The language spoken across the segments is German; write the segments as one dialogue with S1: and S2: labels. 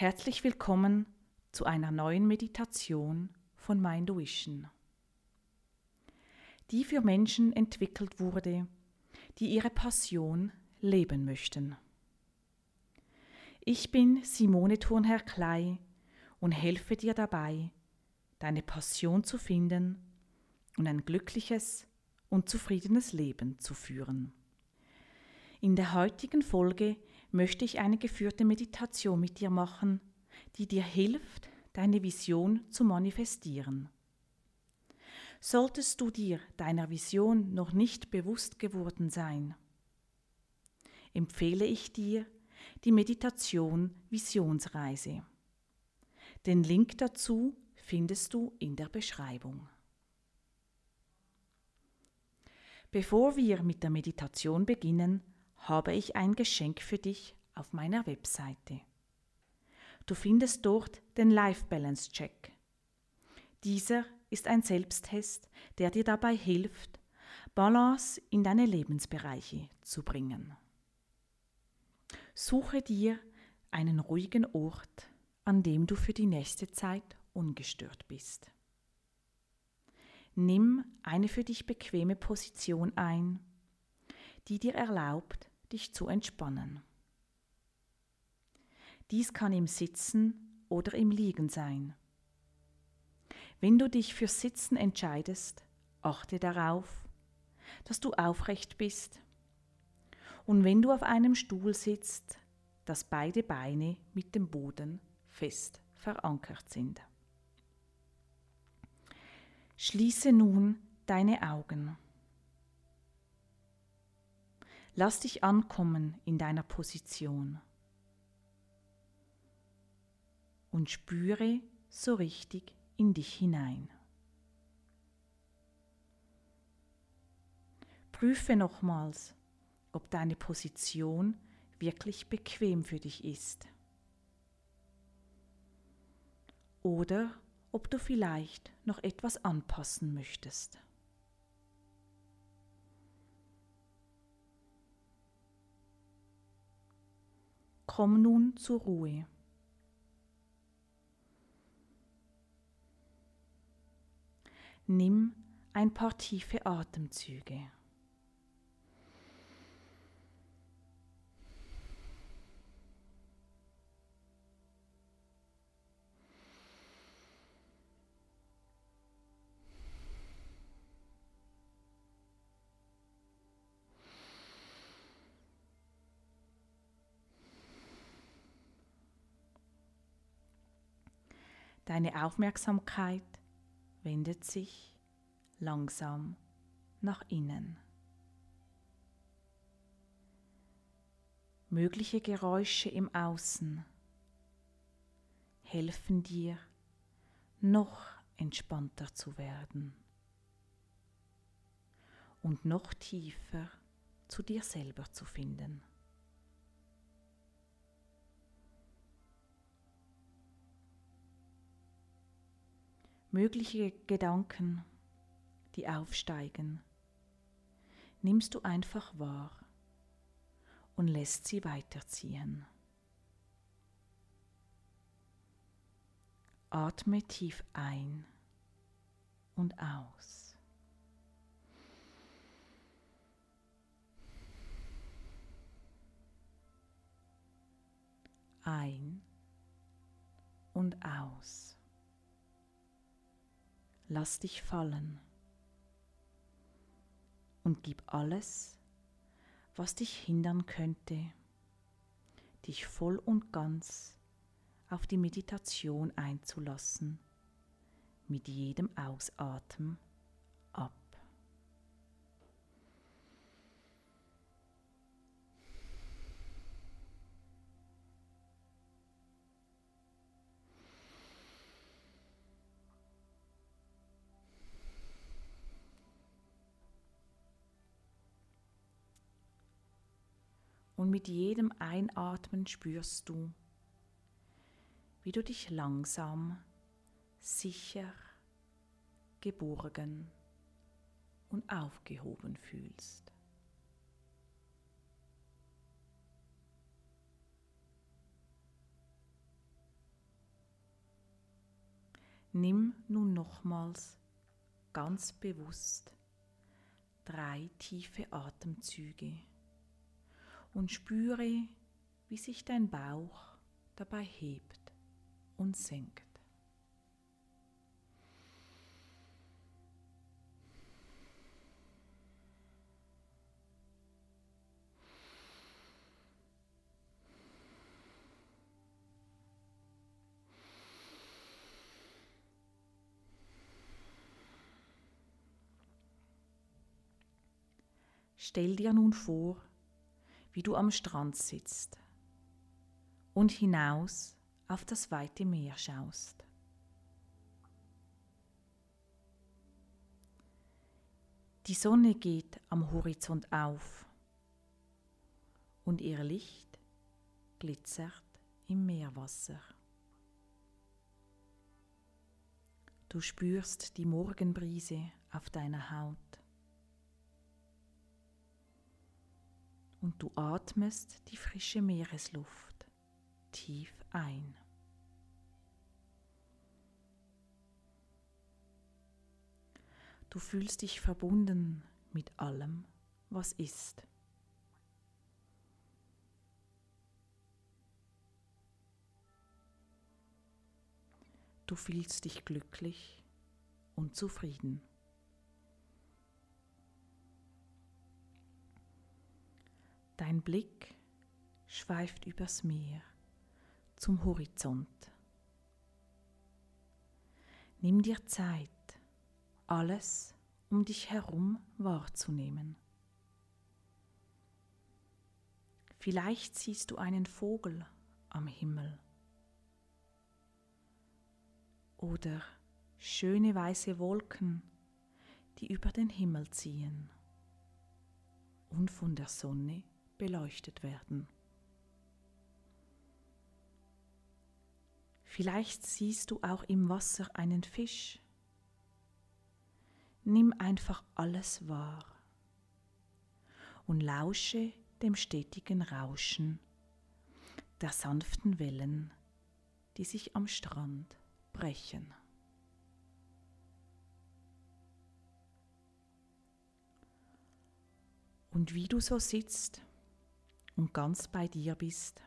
S1: Herzlich willkommen zu einer neuen Meditation von Minduition, die für Menschen entwickelt wurde, die ihre Passion leben möchten. Ich bin Simone Thurnherr Klei und helfe dir dabei, deine Passion zu finden und ein glückliches und zufriedenes Leben zu führen. In der heutigen Folge möchte ich eine geführte Meditation mit dir machen, die dir hilft, deine Vision zu manifestieren. Solltest du dir deiner Vision noch nicht bewusst geworden sein, empfehle ich dir die Meditation Visionsreise. Den Link dazu findest du in der Beschreibung. Bevor wir mit der Meditation beginnen, habe ich ein Geschenk für dich auf meiner Webseite. Du findest dort den Life Balance Check. Dieser ist ein Selbsttest, der dir dabei hilft, Balance in deine Lebensbereiche zu bringen. Suche dir einen ruhigen Ort, an dem du für die nächste Zeit ungestört bist. Nimm eine für dich bequeme Position ein, die dir erlaubt, dich zu entspannen. Dies kann im Sitzen oder im Liegen sein. Wenn du dich für Sitzen entscheidest, achte darauf, dass du aufrecht bist und wenn du auf einem Stuhl sitzt, dass beide Beine mit dem Boden fest verankert sind. Schließe nun deine Augen. Lass dich ankommen in deiner Position und spüre so richtig in dich hinein. Prüfe nochmals, ob deine Position wirklich bequem für dich ist. Oder ob du vielleicht noch etwas anpassen möchtest. Komm nun zur Ruhe. Nimm ein paar tiefe Atemzüge. Deine Aufmerksamkeit wendet sich langsam nach innen. Mögliche Geräusche im Außen helfen dir, noch entspannter zu werden und noch tiefer zu dir selber zu finden. Mögliche Gedanken, die aufsteigen, nimmst du einfach wahr und lässt sie weiterziehen. Atme tief ein und aus. Ein und aus. Lass dich fallen und gib alles, was dich hindern könnte, dich voll und ganz auf die Meditation einzulassen, mit jedem Ausatmen Und mit jedem Einatmen spürst du, wie du dich langsam, sicher, geborgen und aufgehoben fühlst. Nimm nun nochmals ganz bewusst drei tiefe Atemzüge und spüre, wie sich dein Bauch dabei hebt und senkt. Stell dir nun vor, wie du am Strand sitzt und hinaus auf das weite Meer schaust. Die Sonne geht am Horizont auf und ihr Licht glitzert im Meerwasser. Du spürst die Morgenbrise auf deiner Haut. Und du atmest die frische Meeresluft tief ein. Du fühlst dich verbunden mit allem, was ist. Du fühlst dich glücklich und zufrieden. Dein Blick schweift übers Meer zum Horizont. Nimm dir Zeit, alles um dich herum wahrzunehmen. Vielleicht siehst du einen Vogel am Himmel oder schöne weiße Wolken, die über den Himmel ziehen und von der Sonne beleuchtet werden. Vielleicht siehst du auch im Wasser einen Fisch. Nimm einfach alles wahr und lausche dem stetigen Rauschen der sanften Wellen, die sich am Strand brechen. Und wie du so sitzt und ganz bei dir bist,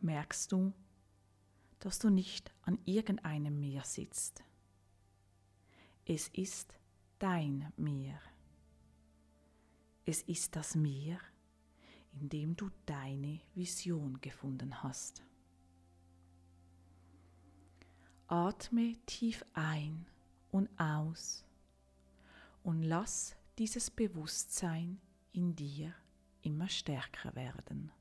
S1: merkst du, dass du nicht an irgendeinem Meer sitzt. Es ist dein Meer. Es ist das Meer, in dem du deine Vision gefunden hast. Atme tief ein und aus und lass dieses Bewusstsein in dir immer stärker werden.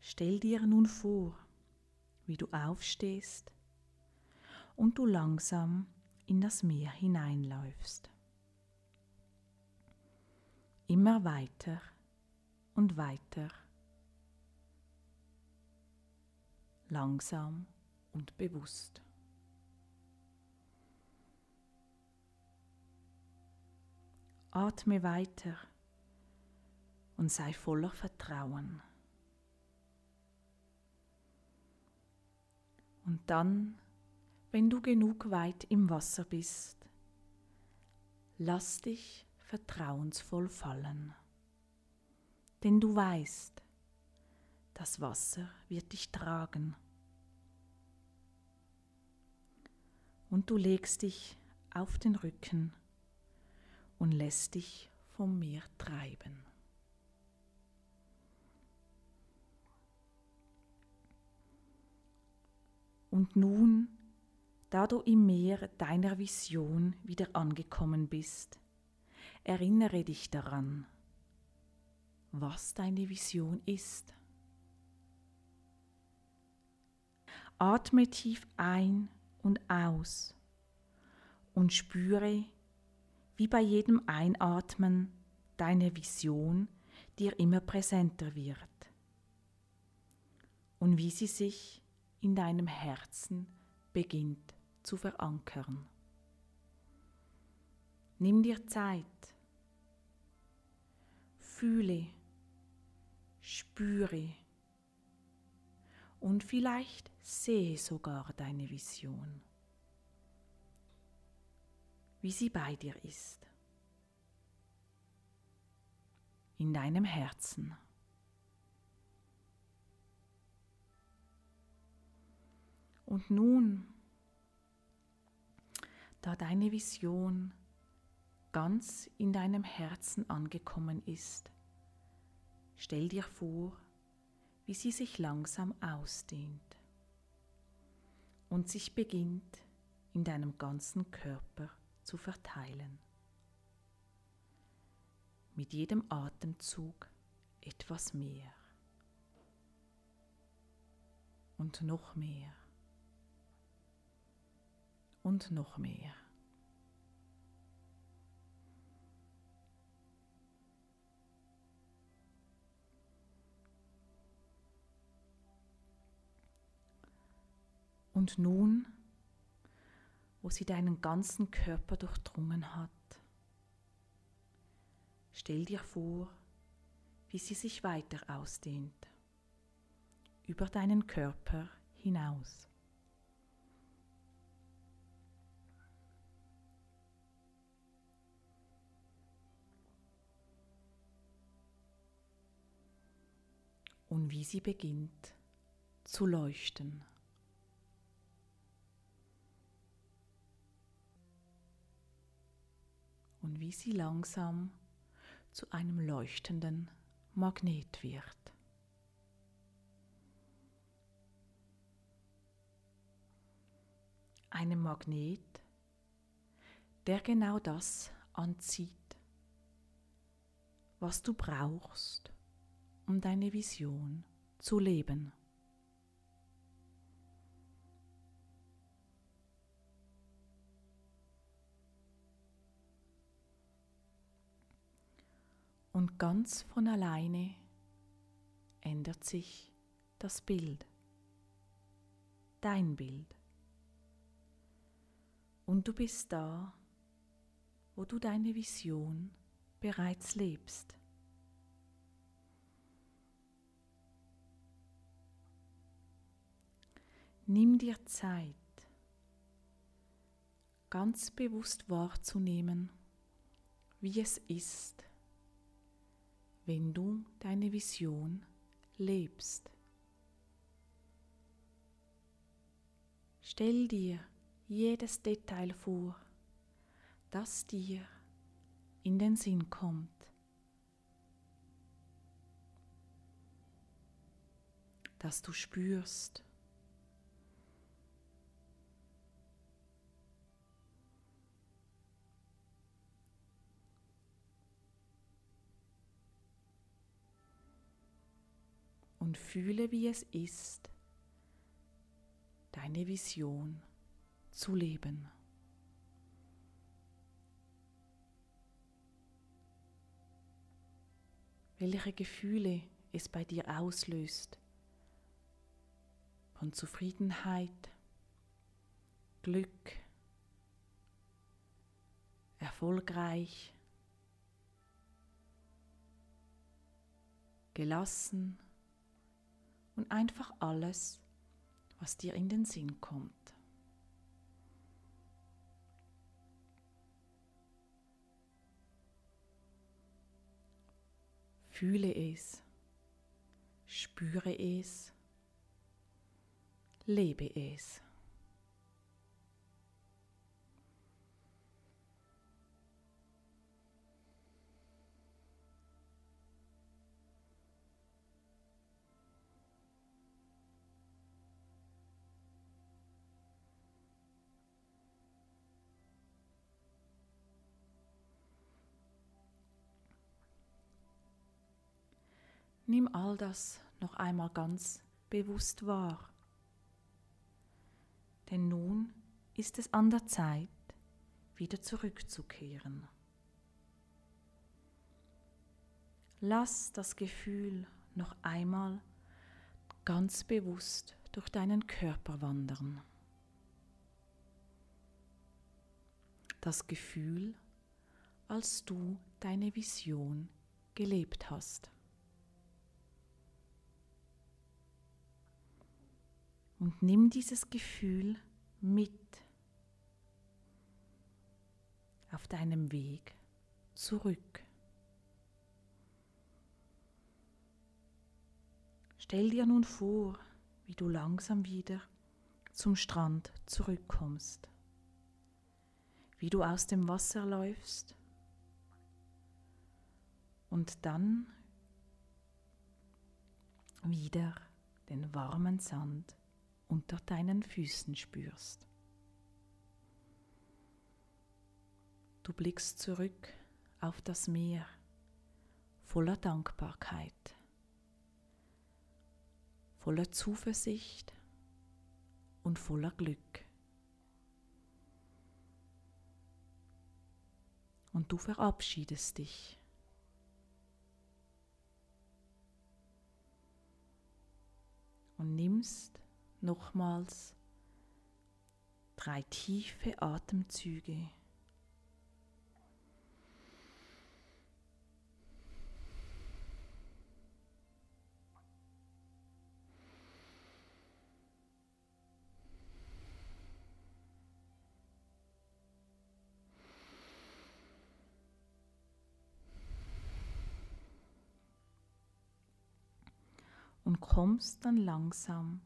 S1: Stell dir nun vor, wie du aufstehst und du langsam in das Meer hineinläufst. Immer weiter und weiter. Langsam und bewusst. Atme weiter und sei voller Vertrauen. Und dann, wenn du genug weit im Wasser bist, lass dich vertrauensvoll fallen. Denn du weißt, das Wasser wird dich tragen. Und du legst dich auf den Rücken und lässt dich vom Meer treiben. Und nun, da du im Meer deiner Vision wieder angekommen bist, erinnere dich daran, was deine Vision ist. Atme tief ein und aus und spüre, wie bei jedem Einatmen deine Vision dir immer präsenter wird und wie sie sich in deinem Herzen beginnt zu verankern. Nimm dir Zeit fühle, spüre und vielleicht sehe sogar deine Vision, wie sie bei dir ist, in deinem Herzen. Und nun, da deine Vision ganz in deinem Herzen angekommen ist, stell dir vor, wie sie sich langsam ausdehnt und sich beginnt in deinem ganzen Körper zu verteilen. Mit jedem Atemzug etwas mehr und noch mehr und noch mehr. Und nun, wo sie deinen ganzen Körper durchdrungen hat, stell dir vor, wie sie sich weiter ausdehnt, über deinen Körper hinaus. Und wie sie beginnt zu leuchten. Und wie sie langsam zu einem leuchtenden Magnet wird. Einem Magnet, der genau das anzieht, was du brauchst, um deine Vision zu leben. Und ganz von alleine ändert sich das Bild, dein Bild. Und du bist da, wo du deine Vision bereits lebst. Nimm dir Zeit, ganz bewusst wahrzunehmen, wie es ist, wenn du deine Vision lebst. Stell dir jedes Detail vor, das dir in den Sinn kommt. Das du spürst. Und fühle, wie es ist, deine Vision zu leben. Welche Gefühle es bei dir auslöst. Von Zufriedenheit, Glück, erfolgreich, gelassen, und einfach alles, was dir in den Sinn kommt. Fühle es, spüre es, lebe es. Nimm all das noch einmal ganz bewusst wahr. Denn nun ist es an der Zeit, wieder zurückzukehren. Lass das Gefühl noch einmal ganz bewusst durch deinen Körper wandern. Das Gefühl, als du deine Vision gelebt hast. Und nimm dieses Gefühl mit auf deinem Weg zurück. Stell dir nun vor, wie du langsam wieder zum Strand zurückkommst, wie du aus dem Wasser läufst und dann wieder den warmen Sand unter deinen Füßen spürst. Du blickst zurück auf das Meer voller Dankbarkeit, voller Zuversicht und voller Glück. Und du verabschiedest dich. Und nimmst nochmals drei tiefe Atemzüge. und kommst dann langsam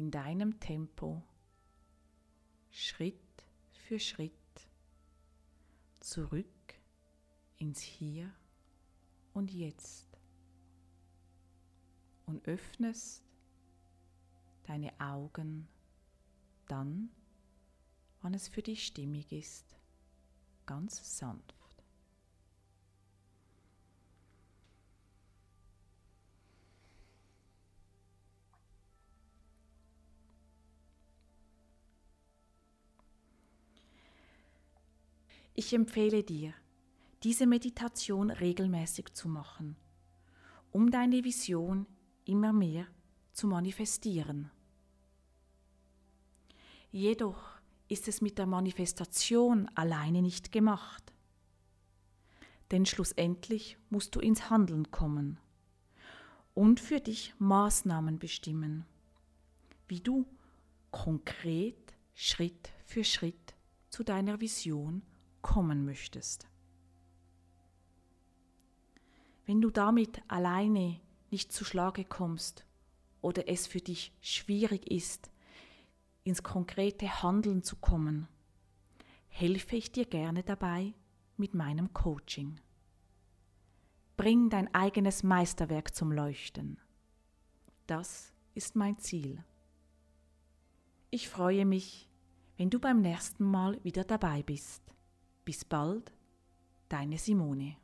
S1: in deinem Tempo Schritt für Schritt zurück ins Hier und Jetzt und öffnest deine Augen dann, wann es für dich stimmig ist, ganz sanft. Ich empfehle dir, diese Meditation regelmäßig zu machen, um deine Vision immer mehr zu manifestieren. Jedoch ist es mit der Manifestation alleine nicht gemacht. Denn schlussendlich musst du ins Handeln kommen und für dich Maßnahmen bestimmen, wie du konkret Schritt für Schritt zu deiner Vision kommen möchtest. Wenn du damit alleine nicht zu Schlage kommst oder es für dich schwierig ist, ins konkrete Handeln zu kommen, helfe ich dir gerne dabei mit meinem Coaching. Bring dein eigenes Meisterwerk zum Leuchten. Das ist mein Ziel. Ich freue mich, wenn du beim nächsten Mal wieder dabei bist. Bis bald, deine Simone.